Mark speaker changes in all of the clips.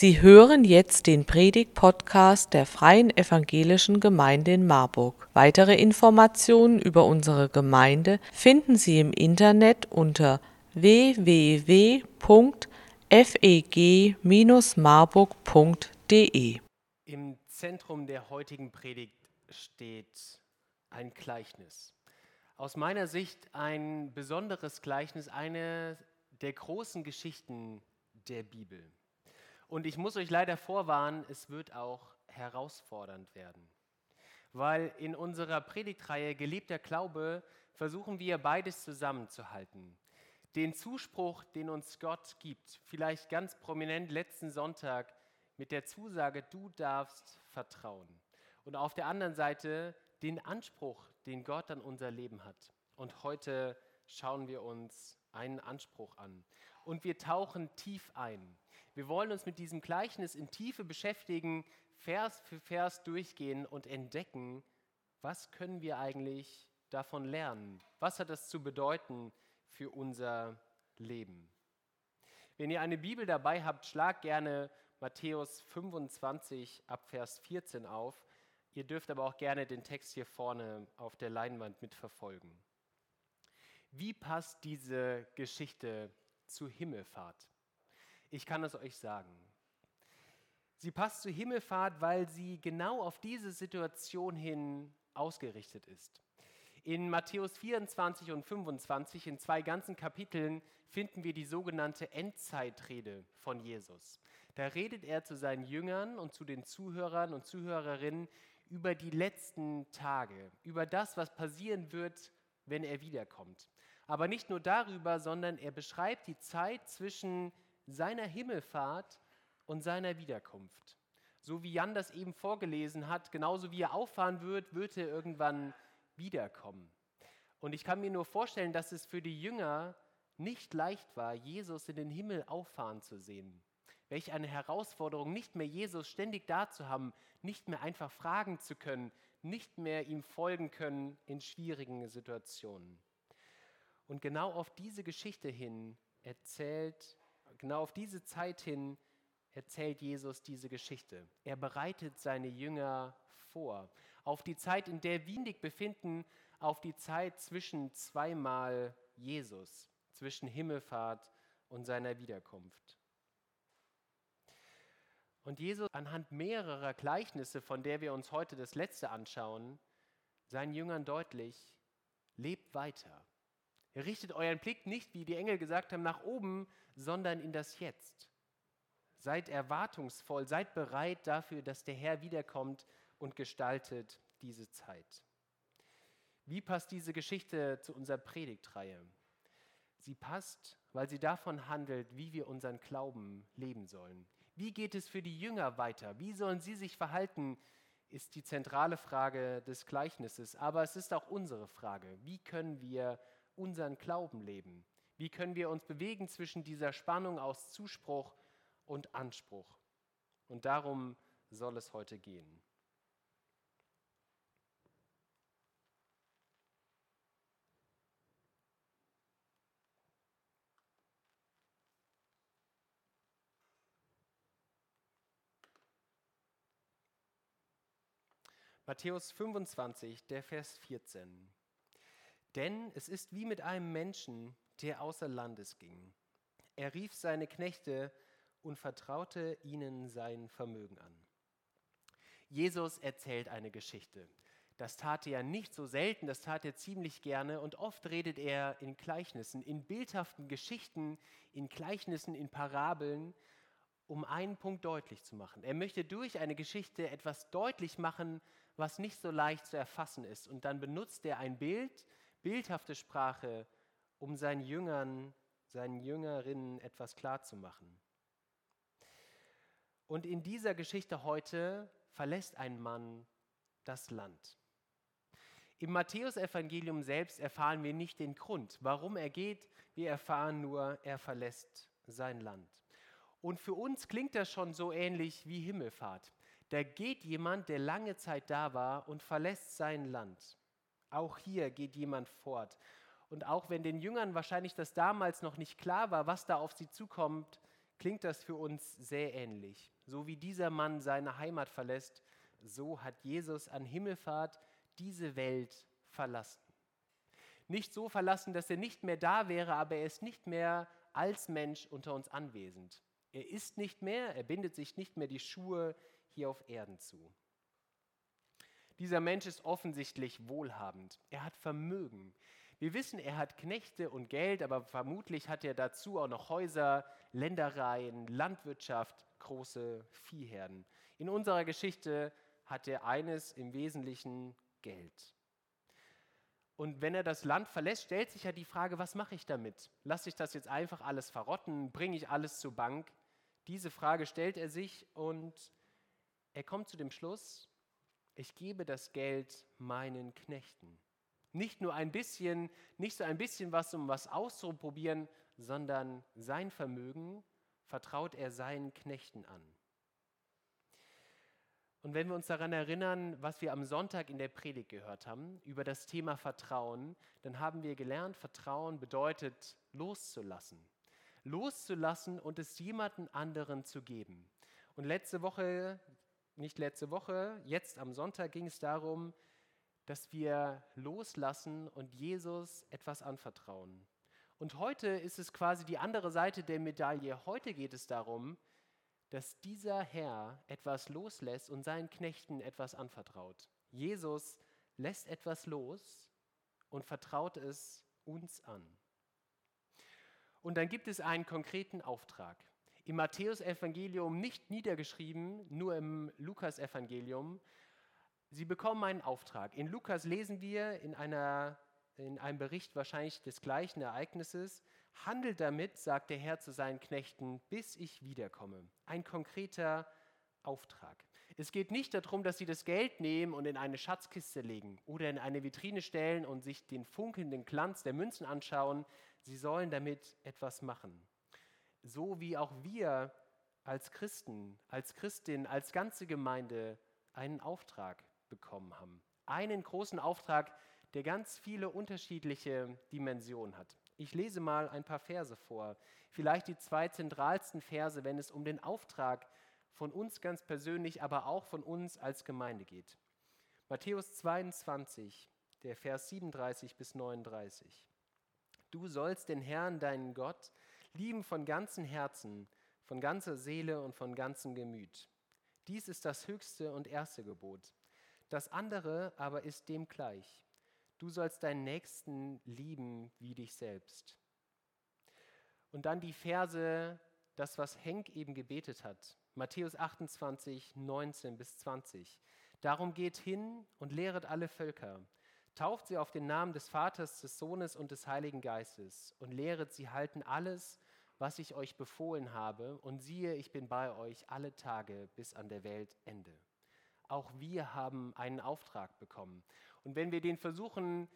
Speaker 1: Sie hören jetzt den Predig-Podcast der Freien Evangelischen Gemeinde in Marburg. Weitere Informationen über unsere Gemeinde finden Sie im Internet unter www.feg-marburg.de.
Speaker 2: Im Zentrum der heutigen Predigt steht ein Gleichnis. Aus meiner Sicht ein besonderes Gleichnis, eine der großen Geschichten der Bibel. Und ich muss euch leider vorwarnen, es wird auch herausfordernd werden. Weil in unserer Predigtreihe Gelebter Glaube versuchen wir beides zusammenzuhalten. Den Zuspruch, den uns Gott gibt, vielleicht ganz prominent letzten Sonntag mit der Zusage, du darfst vertrauen. Und auf der anderen Seite den Anspruch, den Gott an unser Leben hat. Und heute schauen wir uns einen Anspruch an. Und wir tauchen tief ein. Wir wollen uns mit diesem Gleichnis in Tiefe beschäftigen, Vers für Vers durchgehen und entdecken, was können wir eigentlich davon lernen? Was hat das zu bedeuten für unser Leben? Wenn ihr eine Bibel dabei habt, schlag gerne Matthäus 25 ab Vers 14 auf. Ihr dürft aber auch gerne den Text hier vorne auf der Leinwand mitverfolgen. Wie passt diese Geschichte zur Himmelfahrt? Ich kann es euch sagen. Sie passt zur Himmelfahrt, weil sie genau auf diese Situation hin ausgerichtet ist. In Matthäus 24 und 25, in zwei ganzen Kapiteln, finden wir die sogenannte Endzeitrede von Jesus. Da redet er zu seinen Jüngern und zu den Zuhörern und Zuhörerinnen über die letzten Tage, über das, was passieren wird, wenn er wiederkommt. Aber nicht nur darüber, sondern er beschreibt die Zeit zwischen seiner Himmelfahrt und seiner Wiederkunft. So wie Jan das eben vorgelesen hat, genauso wie er auffahren wird, wird er irgendwann wiederkommen. Und ich kann mir nur vorstellen, dass es für die Jünger nicht leicht war, Jesus in den Himmel auffahren zu sehen. Welch eine Herausforderung, nicht mehr Jesus ständig da zu haben, nicht mehr einfach fragen zu können, nicht mehr ihm folgen können in schwierigen Situationen. Und genau auf diese Geschichte hin erzählt genau auf diese Zeit hin erzählt Jesus diese Geschichte. Er bereitet seine Jünger vor. Auf die Zeit, in der wir uns befinden, auf die Zeit zwischen zweimal Jesus, zwischen Himmelfahrt und seiner Wiederkunft. Und Jesus anhand mehrerer Gleichnisse, von der wir uns heute das letzte anschauen, seinen Jüngern deutlich, lebt weiter. Richtet euren Blick nicht, wie die Engel gesagt haben, nach oben, sondern in das Jetzt. Seid erwartungsvoll, seid bereit dafür, dass der Herr wiederkommt und gestaltet diese Zeit. Wie passt diese Geschichte zu unserer Predigtreihe? Sie passt, weil sie davon handelt, wie wir unseren Glauben leben sollen. Wie geht es für die Jünger weiter? Wie sollen sie sich verhalten, ist die zentrale Frage des Gleichnisses. Aber es ist auch unsere Frage. Wie können wir unseren Glauben leben? Wie können wir uns bewegen zwischen dieser Spannung aus Zuspruch und Anspruch? Und darum soll es heute gehen. Matthäus 25, der Vers 14. Denn es ist wie mit einem Menschen, der außer Landes ging. Er rief seine Knechte und vertraute ihnen sein Vermögen an. Jesus erzählt eine Geschichte. Das tat er nicht so selten, das tat er ziemlich gerne und oft redet er in Gleichnissen, in bildhaften Geschichten, in Gleichnissen, in Parabeln, um einen Punkt deutlich zu machen. Er möchte durch eine Geschichte etwas deutlich machen, was nicht so leicht zu erfassen ist. Und dann benutzt er ein Bild, bildhafte Sprache, um seinen Jüngern, seinen Jüngerinnen etwas klarzumachen. Und in dieser Geschichte heute verlässt ein Mann das Land. Im Matthäusevangelium selbst erfahren wir nicht den Grund, warum er geht. Wir erfahren nur, er verlässt sein Land. Und für uns klingt das schon so ähnlich wie Himmelfahrt. Da geht jemand, der lange Zeit da war und verlässt sein Land. Auch hier geht jemand fort. Und auch wenn den Jüngern wahrscheinlich das damals noch nicht klar war, was da auf sie zukommt, klingt das für uns sehr ähnlich. So wie dieser Mann seine Heimat verlässt, so hat Jesus an Himmelfahrt diese Welt verlassen. Nicht so verlassen, dass er nicht mehr da wäre, aber er ist nicht mehr als Mensch unter uns anwesend. Er ist nicht mehr, er bindet sich nicht mehr die Schuhe hier auf Erden zu. Dieser Mensch ist offensichtlich wohlhabend. Er hat Vermögen. Wir wissen, er hat Knechte und Geld, aber vermutlich hat er dazu auch noch Häuser, Ländereien, Landwirtschaft, große Viehherden. In unserer Geschichte hat er eines im Wesentlichen Geld. Und wenn er das Land verlässt, stellt sich ja die Frage, was mache ich damit? Lasse ich das jetzt einfach alles verrotten? Bringe ich alles zur Bank? Diese Frage stellt er sich und er kommt zu dem Schluss, ich gebe das Geld meinen Knechten. Nicht nur ein bisschen, nicht so ein bisschen was, um was auszuprobieren, sondern sein Vermögen vertraut er seinen Knechten an. Und wenn wir uns daran erinnern, was wir am Sonntag in der Predigt gehört haben, über das Thema Vertrauen, dann haben wir gelernt, Vertrauen bedeutet loszulassen. Loszulassen und es jemanden anderen zu geben. Und letzte Woche, nicht letzte Woche, jetzt am Sonntag ging es darum, dass wir loslassen und Jesus etwas anvertrauen. Und heute ist es quasi die andere Seite der Medaille. Heute geht es darum, dass dieser Herr etwas loslässt und seinen Knechten etwas anvertraut. Jesus lässt etwas los und vertraut es uns an. Und dann gibt es einen konkreten Auftrag. Im Matthäusevangelium nicht niedergeschrieben, nur im Lukasevangelium. Sie bekommen einen Auftrag. In Lukas lesen wir in einer in einem Bericht wahrscheinlich des gleichen Ereignisses, handelt damit, sagt der Herr zu seinen Knechten, bis ich wiederkomme. Ein konkreter Auftrag. Es geht nicht darum, dass sie das Geld nehmen und in eine Schatzkiste legen oder in eine Vitrine stellen und sich den funkelnden Glanz der Münzen anschauen. Sie sollen damit etwas machen. So wie auch wir als Christen, als Christin, als ganze Gemeinde einen Auftrag bekommen haben. Einen großen Auftrag, der ganz viele unterschiedliche Dimensionen hat. Ich lese mal ein paar Verse vor, vielleicht die zwei zentralsten Verse, wenn es um den Auftrag von uns ganz persönlich, aber auch von uns als Gemeinde geht. Matthäus 22, der Vers 37 bis 39. Du sollst den Herrn, deinen Gott, lieben von ganzem Herzen, von ganzer Seele und von ganzem Gemüt. Dies ist das höchste und erste Gebot. Das andere aber ist dem gleich. Du sollst deinen Nächsten lieben wie dich selbst. Und dann die Verse, das, was Henk eben gebetet hat. Matthäus 28, 19 bis 20. Darum geht hin und lehret alle Völker. Tauft sie auf den Namen des Vaters, des Sohnes und des Heiligen Geistes und lehret sie halten alles, was ich euch befohlen habe. Und siehe, ich bin bei euch alle Tage bis an der Weltende auch wir haben einen Auftrag bekommen. Und wenn wir den versuchen,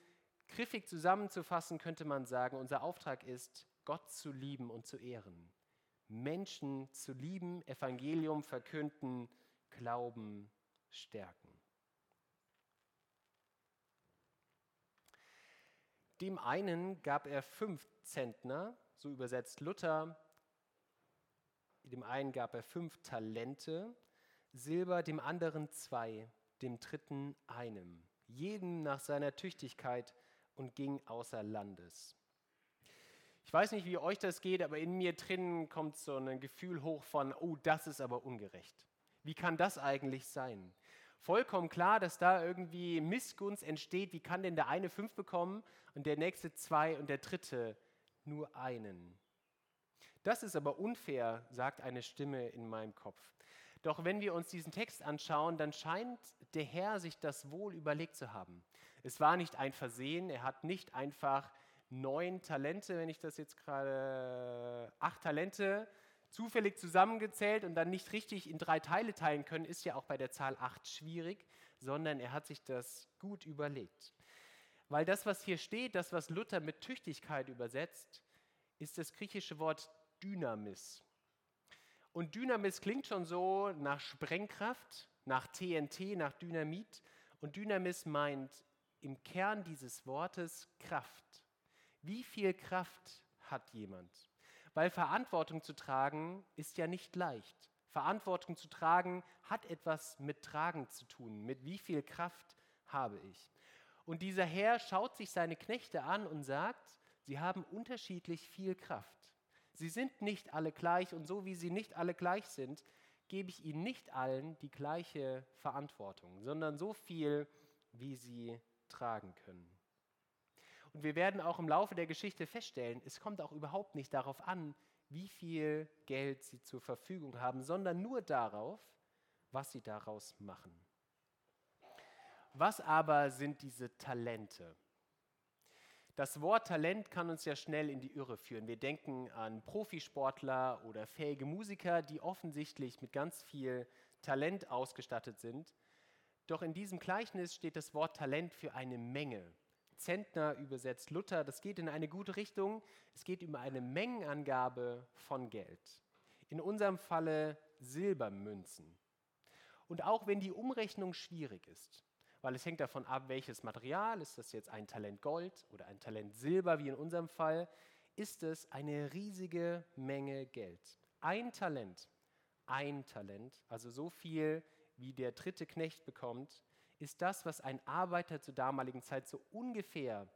Speaker 2: griffig zusammenzufassen, könnte man sagen, unser Auftrag ist, Gott zu lieben und zu ehren. Menschen zu lieben, Evangelium verkünden, Glauben stärken. Dem einen gab er fünf Zentner, so übersetzt Luther. Dem einen gab er fünf Talente, Silber, dem anderen zwei, dem dritten einem, jedem nach seiner Tüchtigkeit und ging außer Landes. Ich weiß nicht, wie euch das geht, aber in mir drinnen kommt so ein Gefühl hoch von, oh, das ist aber ungerecht. Wie kann das eigentlich sein? Vollkommen klar, dass da irgendwie Missgunst entsteht. Wie kann denn der eine fünf bekommen und der nächste zwei und der dritte nur einen? Das ist aber unfair, sagt eine Stimme in meinem Kopf. Doch wenn wir uns diesen Text anschauen, dann scheint der Herr sich das wohl überlegt zu haben. Es war nicht ein Versehen, er hat nicht einfach neun Talente, wenn ich das jetzt gerade, acht Talente zufällig zusammengezählt und dann nicht richtig in drei Teile teilen können, ist ja auch bei der Zahl acht schwierig, sondern er hat sich das gut überlegt. Weil das, was hier steht, das, was Luther mit Tüchtigkeit übersetzt, ist das griechische Wort Dynamis. Und Dynamis klingt schon so nach Sprengkraft, nach TNT, nach Dynamit. Und Dynamis meint im Kern dieses Wortes Kraft. Wie viel Kraft hat jemand? Weil Verantwortung zu tragen ist ja nicht leicht. Verantwortung zu tragen hat etwas mit Tragen zu tun, mit wie viel Kraft habe ich. Und dieser Herr schaut sich seine Knechte an und sagt, sie haben unterschiedlich viel Kraft. Sie sind nicht alle gleich und so wie sie nicht alle gleich sind, gebe ich ihnen nicht allen die gleiche Verantwortung, sondern so viel, wie sie tragen können. Und wir werden auch im Laufe der Geschichte feststellen, es kommt auch überhaupt nicht darauf an, wie viel Geld sie zur Verfügung haben, sondern nur darauf, was sie daraus machen. Was aber sind diese Talente? Das Wort Talent kann uns ja schnell in die Irre führen. Wir denken an Profisportler oder fähige Musiker, die offensichtlich mit ganz viel Talent ausgestattet sind. Doch in diesem Gleichnis steht das Wort Talent für eine Menge. Zentner übersetzt Luther, das geht in eine gute Richtung. Es geht um eine Mengenangabe von Geld. In unserem Falle Silbermünzen. Und auch wenn die Umrechnung schwierig ist, weil es hängt davon ab, welches Material, ist das jetzt ein Talent Gold oder ein Talent Silber, wie in unserem Fall, ist es eine riesige Menge Geld. Ein Talent, ein Talent, also so viel, wie der dritte Knecht bekommt, ist das, was ein Arbeiter zur damaligen Zeit so ungefähr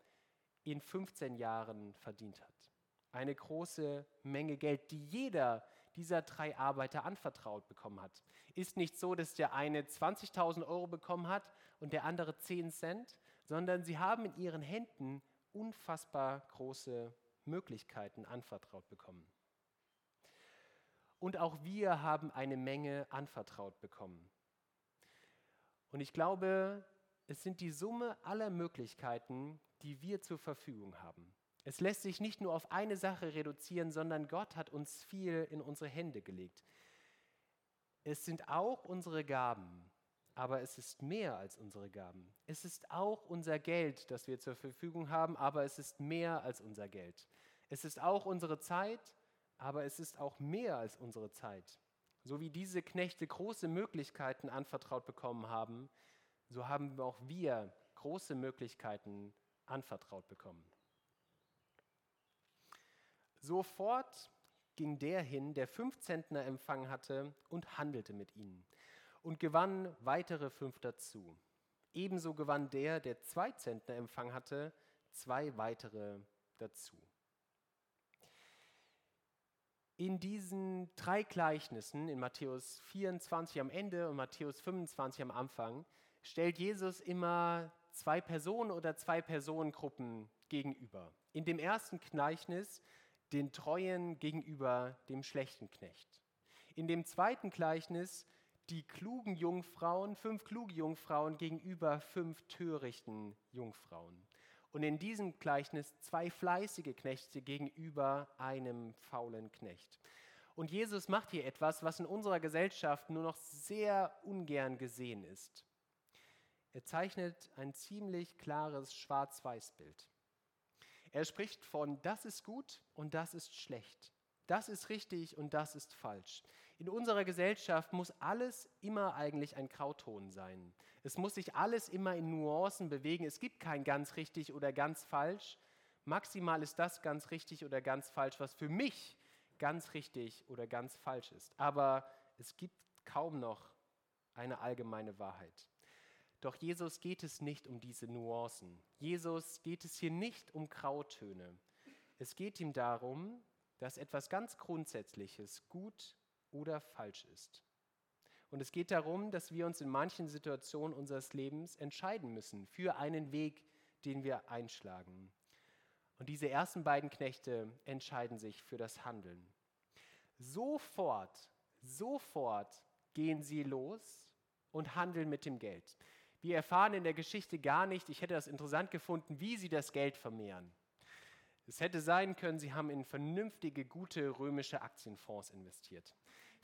Speaker 2: in 15 Jahren verdient hat. Eine große Menge Geld, die jeder dieser drei Arbeiter anvertraut bekommen hat. Ist nicht so, dass der eine 20.000 Euro bekommen hat und der andere 10 Cent, sondern sie haben in ihren Händen unfassbar große Möglichkeiten anvertraut bekommen. Und auch wir haben eine Menge anvertraut bekommen. Und ich glaube, es sind die Summe aller Möglichkeiten, die wir zur Verfügung haben. Es lässt sich nicht nur auf eine Sache reduzieren, sondern Gott hat uns viel in unsere Hände gelegt. Es sind auch unsere Gaben, aber es ist mehr als unsere Gaben. Es ist auch unser Geld, das wir zur Verfügung haben, aber es ist mehr als unser Geld. Es ist auch unsere Zeit, aber es ist auch mehr als unsere Zeit. So wie diese Knechte große Möglichkeiten anvertraut bekommen haben, so haben auch wir große Möglichkeiten anvertraut bekommen. Sofort ging der hin, der fünf Zentner empfangen hatte, und handelte mit ihnen und gewann weitere fünf dazu. Ebenso gewann der, der zwei Zentner empfangen hatte, zwei weitere dazu. In diesen drei Gleichnissen, in Matthäus 24 am Ende und Matthäus 25 am Anfang, stellt Jesus immer zwei Personen oder zwei Personengruppen gegenüber. In dem ersten Gleichnis den Treuen gegenüber dem schlechten Knecht. In dem zweiten Gleichnis die klugen Jungfrauen, fünf kluge Jungfrauen gegenüber fünf törichten Jungfrauen. Und in diesem Gleichnis zwei fleißige Knechte gegenüber einem faulen Knecht. Und Jesus macht hier etwas, was in unserer Gesellschaft nur noch sehr ungern gesehen ist. Er zeichnet ein ziemlich klares Schwarz-Weiß-Bild. Er spricht von, das ist gut und das ist schlecht. Das ist richtig und das ist falsch. In unserer Gesellschaft muss alles immer eigentlich ein Grauton sein. Es muss sich alles immer in Nuancen bewegen. Es gibt kein ganz richtig oder ganz falsch. Maximal ist das ganz richtig oder ganz falsch, was für mich ganz richtig oder ganz falsch ist. Aber es gibt kaum noch eine allgemeine Wahrheit. Doch Jesus geht es nicht um diese Nuancen. Jesus geht es hier nicht um Grautöne. Es geht ihm darum, dass etwas ganz Grundsätzliches gut oder falsch ist. Und es geht darum, dass wir uns in manchen Situationen unseres Lebens entscheiden müssen für einen Weg, den wir einschlagen. Und diese ersten beiden Knechte entscheiden sich für das Handeln. Sofort, sofort gehen sie los und handeln mit dem Geld. Wir erfahren in der Geschichte gar nicht, ich hätte das interessant gefunden, wie sie das Geld vermehren. Es hätte sein können, sie haben in vernünftige, gute römische Aktienfonds investiert.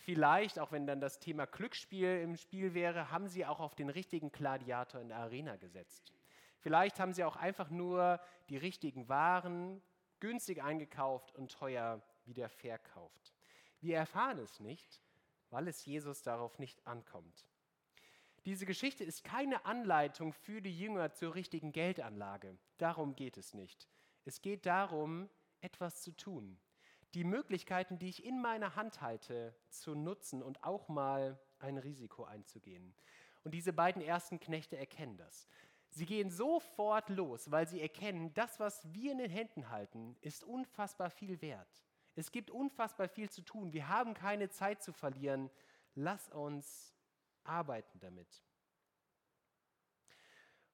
Speaker 2: Vielleicht, auch wenn dann das Thema Glücksspiel im Spiel wäre, haben sie auch auf den richtigen Gladiator in der Arena gesetzt. Vielleicht haben sie auch einfach nur die richtigen Waren günstig eingekauft und teuer wieder verkauft. Wir erfahren es nicht, weil es Jesus darauf nicht ankommt. Diese Geschichte ist keine Anleitung für die Jünger zur richtigen Geldanlage. Darum geht es nicht. Es geht darum, etwas zu tun. Die Möglichkeiten, die ich in meiner Hand halte, zu nutzen und auch mal ein Risiko einzugehen. Und diese beiden ersten Knechte erkennen das. Sie gehen sofort los, weil sie erkennen, das, was wir in den Händen halten, ist unfassbar viel wert. Es gibt unfassbar viel zu tun. Wir haben keine Zeit zu verlieren. Lass uns arbeiten damit.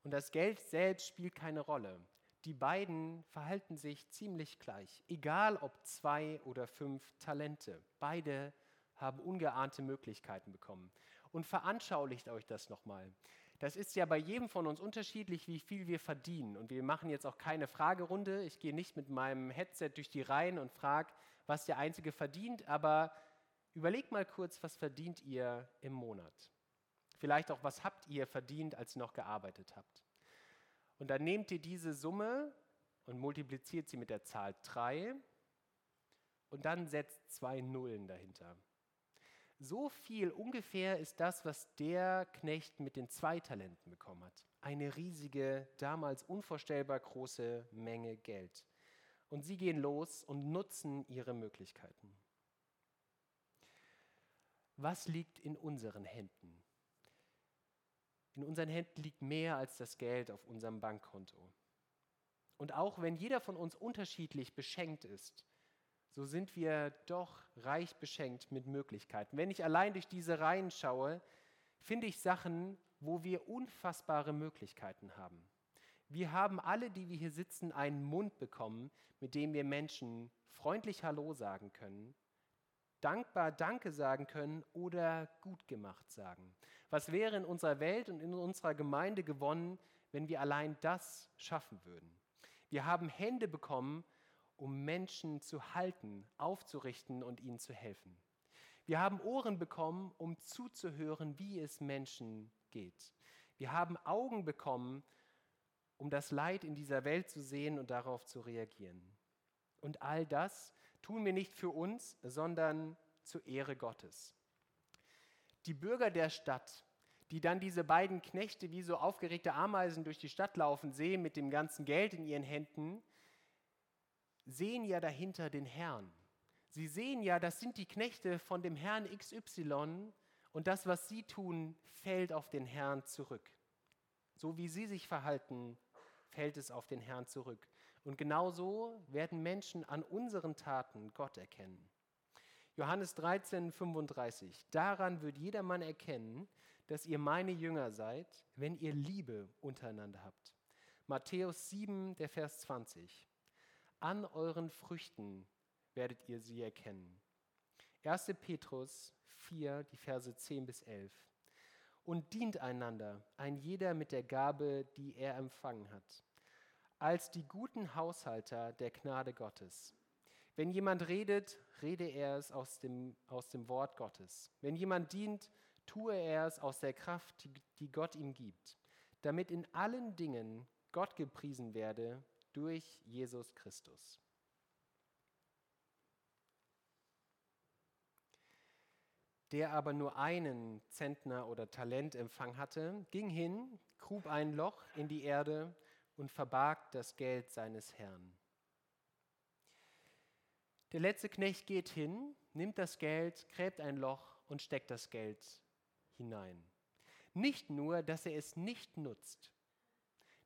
Speaker 2: Und das Geld selbst spielt keine Rolle. Die beiden verhalten sich ziemlich gleich, egal ob zwei oder fünf Talente. Beide haben ungeahnte Möglichkeiten bekommen. Und veranschaulicht euch das nochmal. Das ist ja bei jedem von uns unterschiedlich, wie viel wir verdienen. Und wir machen jetzt auch keine Fragerunde. Ich gehe nicht mit meinem Headset durch die Reihen und frage, was der Einzige verdient, aber überlegt mal kurz, was verdient ihr im Monat? Vielleicht auch, was habt ihr verdient, als ihr noch gearbeitet habt? Und dann nehmt ihr diese Summe und multipliziert sie mit der Zahl 3 und dann setzt zwei Nullen dahinter. So viel ungefähr ist das, was der Knecht mit den zwei Talenten bekommen hat. Eine riesige, damals unvorstellbar große Menge Geld. Und sie gehen los und nutzen ihre Möglichkeiten. Was liegt in unseren Händen? In unseren Händen liegt mehr als das Geld auf unserem Bankkonto. Und auch wenn jeder von uns unterschiedlich beschenkt ist, so sind wir doch reich beschenkt mit Möglichkeiten. Wenn ich allein durch diese Reihen schaue, finde ich Sachen, wo wir unfassbare Möglichkeiten haben. Wir haben alle, die wir hier sitzen, einen Mund bekommen, mit dem wir Menschen freundlich Hallo sagen können, dankbar Danke sagen können oder gut gemacht sagen. Was wäre in unserer Welt und in unserer Gemeinde gewonnen, wenn wir allein das schaffen würden? Wir haben Hände bekommen, um Menschen zu halten, aufzurichten und ihnen zu helfen. Wir haben Ohren bekommen, um zuzuhören, wie es Menschen geht. Wir haben Augen bekommen, um das Leid in dieser Welt zu sehen und darauf zu reagieren. Und all das tun wir nicht für uns, sondern zur Ehre Gottes. Die Bürger der Stadt, die dann diese beiden Knechte wie so aufgeregte Ameisen durch die Stadt laufen sehen mit dem ganzen Geld in ihren Händen, sehen ja dahinter den Herrn. Sie sehen ja, das sind die Knechte von dem Herrn XY und das, was sie tun, fällt auf den Herrn zurück. So wie sie sich verhalten, fällt es auf den Herrn zurück. Und genauso werden Menschen an unseren Taten Gott erkennen. Johannes 13, 35. Daran wird jedermann erkennen, dass ihr meine Jünger seid, wenn ihr Liebe untereinander habt. Matthäus 7, der Vers 20. An euren Früchten werdet ihr sie erkennen. 1. Petrus 4, die Verse 10 bis 11. Und dient einander, ein jeder mit der Gabe, die er empfangen hat, als die guten Haushalter der Gnade Gottes. Wenn jemand redet, rede er es aus dem, aus dem Wort Gottes. Wenn jemand dient, tue er es aus der Kraft, die Gott ihm gibt, damit in allen Dingen Gott gepriesen werde durch Jesus Christus. Der aber nur einen Zentner oder Talentempfang hatte, ging hin, grub ein Loch in die Erde und verbarg das Geld seines Herrn. Der letzte Knecht geht hin, nimmt das Geld, gräbt ein Loch und steckt das Geld hinein. Nicht nur, dass er es nicht nutzt,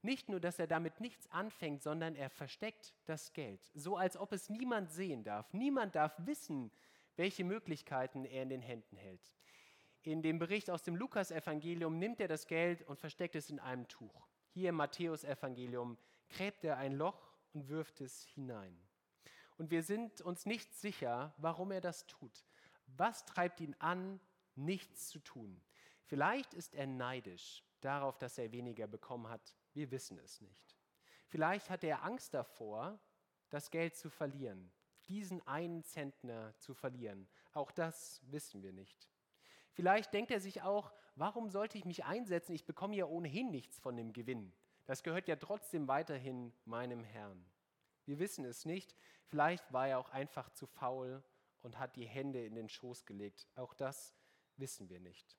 Speaker 2: nicht nur, dass er damit nichts anfängt, sondern er versteckt das Geld, so als ob es niemand sehen darf. Niemand darf wissen, welche Möglichkeiten er in den Händen hält. In dem Bericht aus dem Lukas-Evangelium nimmt er das Geld und versteckt es in einem Tuch. Hier im Matthäus-Evangelium gräbt er ein Loch und wirft es hinein. Und wir sind uns nicht sicher, warum er das tut. Was treibt ihn an, nichts zu tun? Vielleicht ist er neidisch darauf, dass er weniger bekommen hat wir wissen es nicht. Vielleicht hat er Angst davor, das Geld zu verlieren, diesen einen Zentner zu verlieren. Auch das wissen wir nicht. Vielleicht denkt er sich auch, warum sollte ich mich einsetzen? Ich bekomme ja ohnehin nichts von dem Gewinn. Das gehört ja trotzdem weiterhin meinem Herrn. Wir wissen es nicht. Vielleicht war er auch einfach zu faul und hat die Hände in den Schoß gelegt. Auch das wissen wir nicht.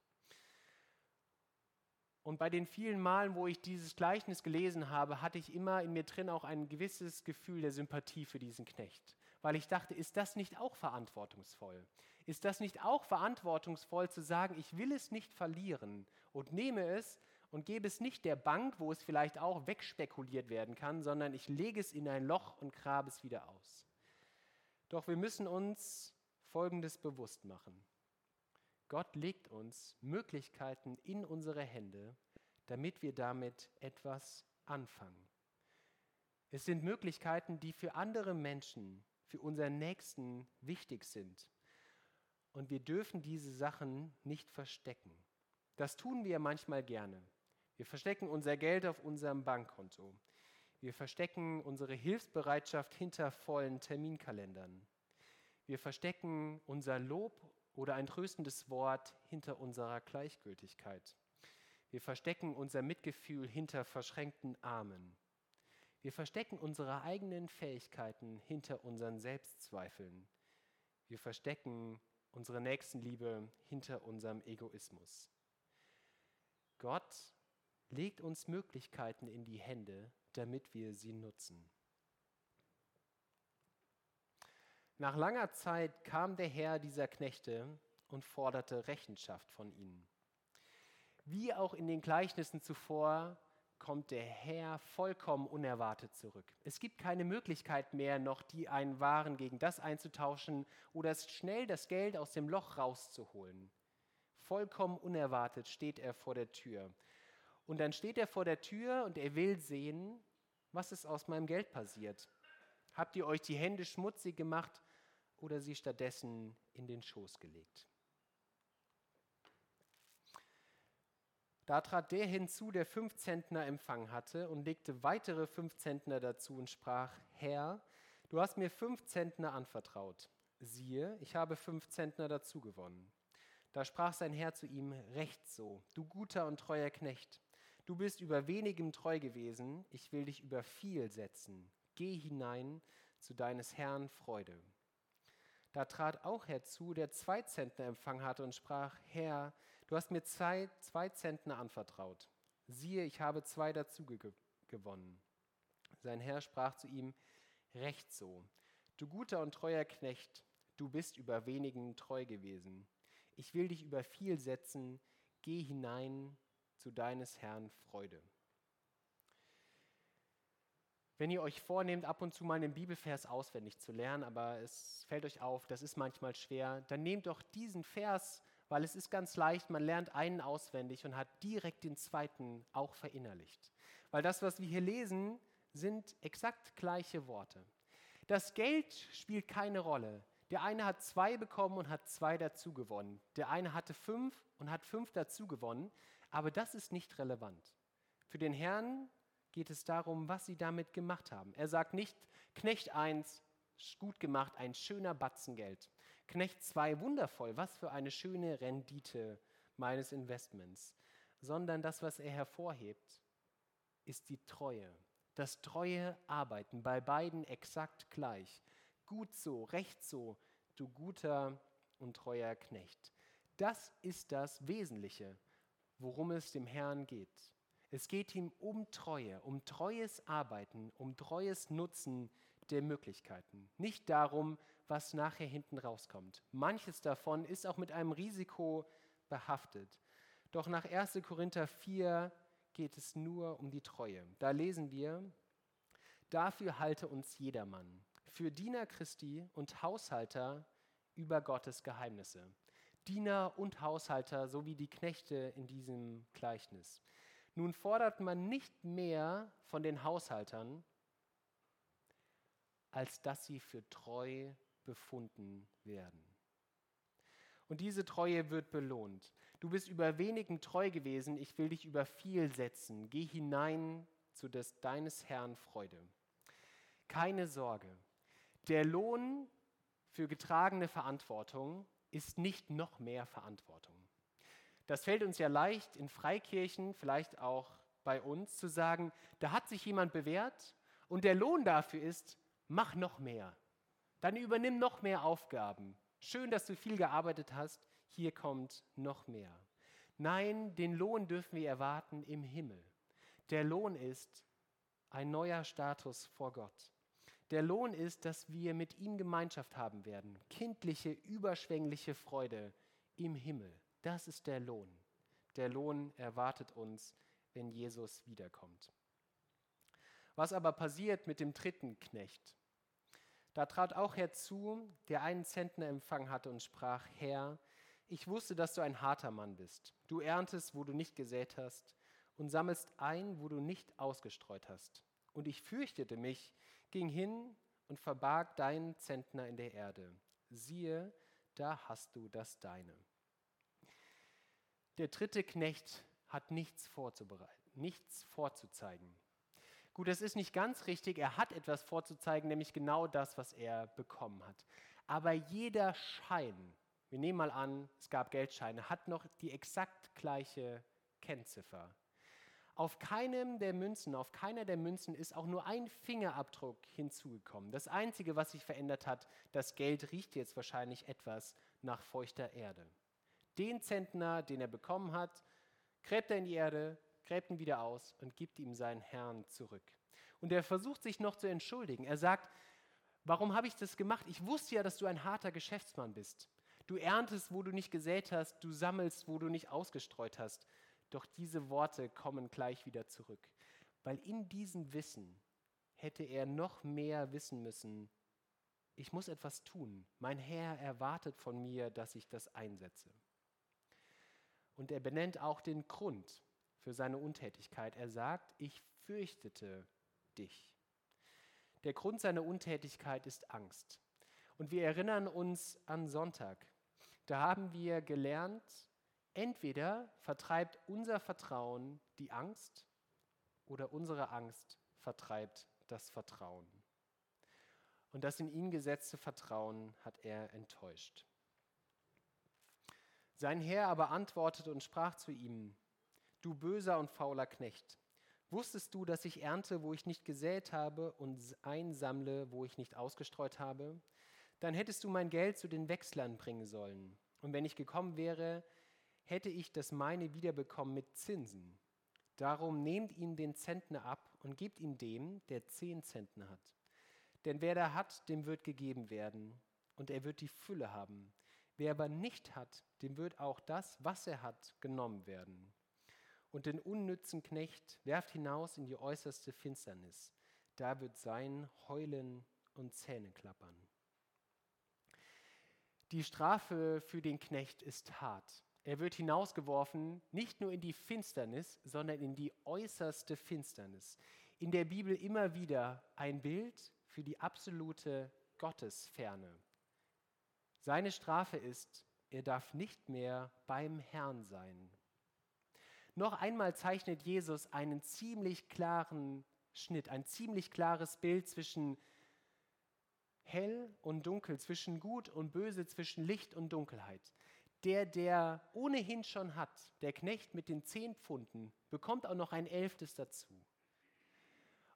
Speaker 2: Und bei den vielen Malen, wo ich dieses Gleichnis gelesen habe, hatte ich immer in mir drin auch ein gewisses Gefühl der Sympathie für diesen Knecht. Weil ich dachte, ist das nicht auch verantwortungsvoll? Ist das nicht auch verantwortungsvoll zu sagen, ich will es nicht verlieren und nehme es und gebe es nicht der Bank, wo es vielleicht auch wegspekuliert werden kann, sondern ich lege es in ein Loch und grabe es wieder aus. Doch wir müssen uns Folgendes bewusst machen. Gott legt uns Möglichkeiten in unsere Hände, damit wir damit etwas anfangen. Es sind Möglichkeiten, die für andere Menschen, für unseren Nächsten wichtig sind. Und wir dürfen diese Sachen nicht verstecken. Das tun wir manchmal gerne. Wir verstecken unser Geld auf unserem Bankkonto. Wir verstecken unsere Hilfsbereitschaft hinter vollen Terminkalendern. Wir verstecken unser Lob oder ein tröstendes Wort hinter unserer Gleichgültigkeit. Wir verstecken unser Mitgefühl hinter verschränkten Armen. Wir verstecken unsere eigenen Fähigkeiten hinter unseren Selbstzweifeln. Wir verstecken unsere Nächstenliebe hinter unserem Egoismus. Gott legt uns Möglichkeiten in die Hände, damit wir sie nutzen. Nach langer Zeit kam der Herr dieser Knechte und forderte Rechenschaft von ihnen. Wie auch in den Gleichnissen zuvor kommt der Herr vollkommen unerwartet zurück. Es gibt keine Möglichkeit mehr, noch die einen Waren gegen das einzutauschen oder schnell das Geld aus dem Loch rauszuholen. Vollkommen unerwartet steht er vor der Tür. Und dann steht er vor der Tür und er will sehen, was ist aus meinem Geld passiert. Habt ihr euch die Hände schmutzig gemacht oder sie stattdessen in den Schoß gelegt? Da trat der hinzu, der fünf Zentner empfangen hatte, und legte weitere fünf Zentner dazu und sprach, Herr, du hast mir fünf Zentner anvertraut. Siehe, ich habe fünf Zentner dazu gewonnen. Da sprach sein Herr zu ihm, Recht so, du guter und treuer Knecht. Du bist über wenigem treu gewesen, ich will dich über viel setzen. Geh hinein zu deines Herrn Freude. Da trat auch herzu, der zwei Zentner empfangen hatte und sprach, Herr, du hast mir zwei, zwei Zentner anvertraut. Siehe, ich habe zwei dazu gewonnen. Sein Herr sprach zu ihm, Recht so, du guter und treuer Knecht, du bist über wenigen treu gewesen. Ich will dich über viel setzen, geh hinein zu deines Herrn Freude. Wenn ihr euch vornehmt, ab und zu mal einen Bibelvers auswendig zu lernen, aber es fällt euch auf, das ist manchmal schwer, dann nehmt doch diesen Vers, weil es ist ganz leicht, man lernt einen auswendig und hat direkt den zweiten auch verinnerlicht. Weil das, was wir hier lesen, sind exakt gleiche Worte. Das Geld spielt keine Rolle. Der eine hat zwei bekommen und hat zwei dazu gewonnen. Der eine hatte fünf und hat fünf dazu gewonnen. Aber das ist nicht relevant. Für den Herrn geht es darum, was sie damit gemacht haben. Er sagt nicht, Knecht 1, gut gemacht, ein schöner Batzen Geld. Knecht 2, wundervoll, was für eine schöne Rendite meines Investments. Sondern das, was er hervorhebt, ist die Treue. Das treue Arbeiten, bei beiden exakt gleich. Gut so, recht so, du guter und treuer Knecht. Das ist das Wesentliche, worum es dem Herrn geht. Es geht ihm um Treue, um treues Arbeiten, um treues Nutzen der Möglichkeiten. Nicht darum, was nachher hinten rauskommt. Manches davon ist auch mit einem Risiko behaftet. Doch nach 1. Korinther 4 geht es nur um die Treue. Da lesen wir, dafür halte uns jedermann, für Diener Christi und Haushalter über Gottes Geheimnisse. Diener und Haushalter sowie die Knechte in diesem Gleichnis. Nun fordert man nicht mehr von den Haushaltern, als dass sie für treu befunden werden. Und diese Treue wird belohnt. Du bist über wenigen treu gewesen, ich will dich über viel setzen. Geh hinein zu des, deines Herrn Freude. Keine Sorge, der Lohn für getragene Verantwortung ist nicht noch mehr Verantwortung. Das fällt uns ja leicht in Freikirchen, vielleicht auch bei uns, zu sagen, da hat sich jemand bewährt und der Lohn dafür ist, mach noch mehr. Dann übernimm noch mehr Aufgaben. Schön, dass du viel gearbeitet hast, hier kommt noch mehr. Nein, den Lohn dürfen wir erwarten im Himmel. Der Lohn ist ein neuer Status vor Gott. Der Lohn ist, dass wir mit ihm Gemeinschaft haben werden. Kindliche, überschwängliche Freude im Himmel. Das ist der Lohn. Der Lohn erwartet uns, wenn Jesus wiederkommt. Was aber passiert mit dem dritten Knecht? Da trat auch herzu, der einen Zentner empfangen hatte und sprach, Herr, ich wusste, dass du ein harter Mann bist. Du erntest, wo du nicht gesät hast, und sammelst ein, wo du nicht ausgestreut hast. Und ich fürchtete mich, ging hin und verbarg deinen Zentner in der Erde. Siehe, da hast du das Deine. Der dritte Knecht hat nichts vorzubereiten, nichts vorzuzeigen. Gut, das ist nicht ganz richtig. Er hat etwas vorzuzeigen, nämlich genau das, was er bekommen hat. Aber jeder Schein, wir nehmen mal an, es gab Geldscheine, hat noch die exakt gleiche Kennziffer. Auf keinem der Münzen, auf keiner der Münzen ist auch nur ein Fingerabdruck hinzugekommen. Das Einzige, was sich verändert hat, das Geld riecht jetzt wahrscheinlich etwas nach feuchter Erde. Den Zentner, den er bekommen hat, gräbt er in die Erde, gräbt ihn wieder aus und gibt ihm seinen Herrn zurück. Und er versucht sich noch zu entschuldigen. Er sagt, warum habe ich das gemacht? Ich wusste ja, dass du ein harter Geschäftsmann bist. Du erntest, wo du nicht gesät hast, du sammelst, wo du nicht ausgestreut hast. Doch diese Worte kommen gleich wieder zurück, weil in diesem Wissen hätte er noch mehr wissen müssen, ich muss etwas tun. Mein Herr erwartet von mir, dass ich das einsetze. Und er benennt auch den Grund, für seine Untätigkeit. Er sagt, ich fürchtete dich. Der Grund seiner Untätigkeit ist Angst. Und wir erinnern uns an Sonntag. Da haben wir gelernt, entweder vertreibt unser Vertrauen die Angst oder unsere Angst vertreibt das Vertrauen. Und das in ihn gesetzte Vertrauen hat er enttäuscht. Sein Herr aber antwortete und sprach zu ihm, du böser und fauler Knecht. Wusstest du, dass ich ernte, wo ich nicht gesät habe und einsammle, wo ich nicht ausgestreut habe? Dann hättest du mein Geld zu den Wechslern bringen sollen. Und wenn ich gekommen wäre, hätte ich das meine wiederbekommen mit Zinsen. Darum nehmt ihm den Zentner ab und gebt ihn dem, der zehn Zentner hat. Denn wer da hat, dem wird gegeben werden, und er wird die Fülle haben. Wer aber nicht hat, dem wird auch das, was er hat, genommen werden und den unnützen Knecht werft hinaus in die äußerste Finsternis. Da wird sein Heulen und Zähneklappern. Die Strafe für den Knecht ist hart. Er wird hinausgeworfen, nicht nur in die Finsternis, sondern in die äußerste Finsternis. In der Bibel immer wieder ein Bild für die absolute Gottesferne. Seine Strafe ist, er darf nicht mehr beim Herrn sein. Noch einmal zeichnet Jesus einen ziemlich klaren Schnitt, ein ziemlich klares Bild zwischen hell und dunkel, zwischen gut und böse, zwischen Licht und Dunkelheit. Der, der ohnehin schon hat, der Knecht mit den zehn Pfunden, bekommt auch noch ein Elftes dazu.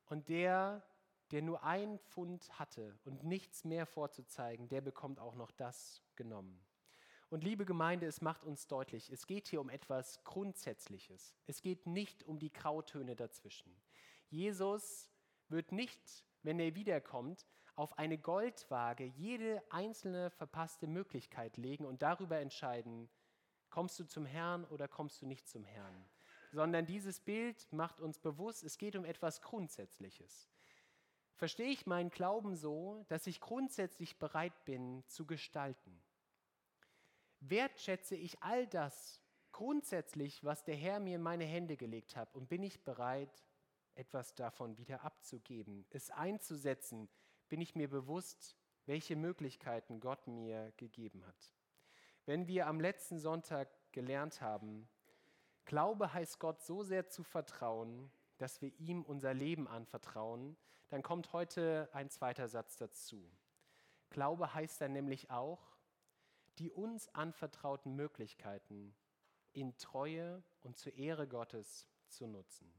Speaker 2: Und der, der nur ein Pfund hatte und nichts mehr vorzuzeigen, der bekommt auch noch das genommen. Und liebe Gemeinde, es macht uns deutlich, es geht hier um etwas Grundsätzliches. Es geht nicht um die Grautöne dazwischen. Jesus wird nicht, wenn er wiederkommt, auf eine Goldwaage jede einzelne verpasste Möglichkeit legen und darüber entscheiden, kommst du zum Herrn oder kommst du nicht zum Herrn. Sondern dieses Bild macht uns bewusst, es geht um etwas Grundsätzliches. Verstehe ich meinen Glauben so, dass ich grundsätzlich bereit bin zu gestalten wertschätze ich all das grundsätzlich, was der Herr mir in meine Hände gelegt hat und bin ich bereit, etwas davon wieder abzugeben, es einzusetzen, bin ich mir bewusst, welche Möglichkeiten Gott mir gegeben hat. Wenn wir am letzten Sonntag gelernt haben, Glaube heißt Gott so sehr zu vertrauen, dass wir ihm unser Leben anvertrauen, dann kommt heute ein zweiter Satz dazu. Glaube heißt dann nämlich auch, die uns anvertrauten Möglichkeiten in Treue und zur Ehre Gottes zu nutzen.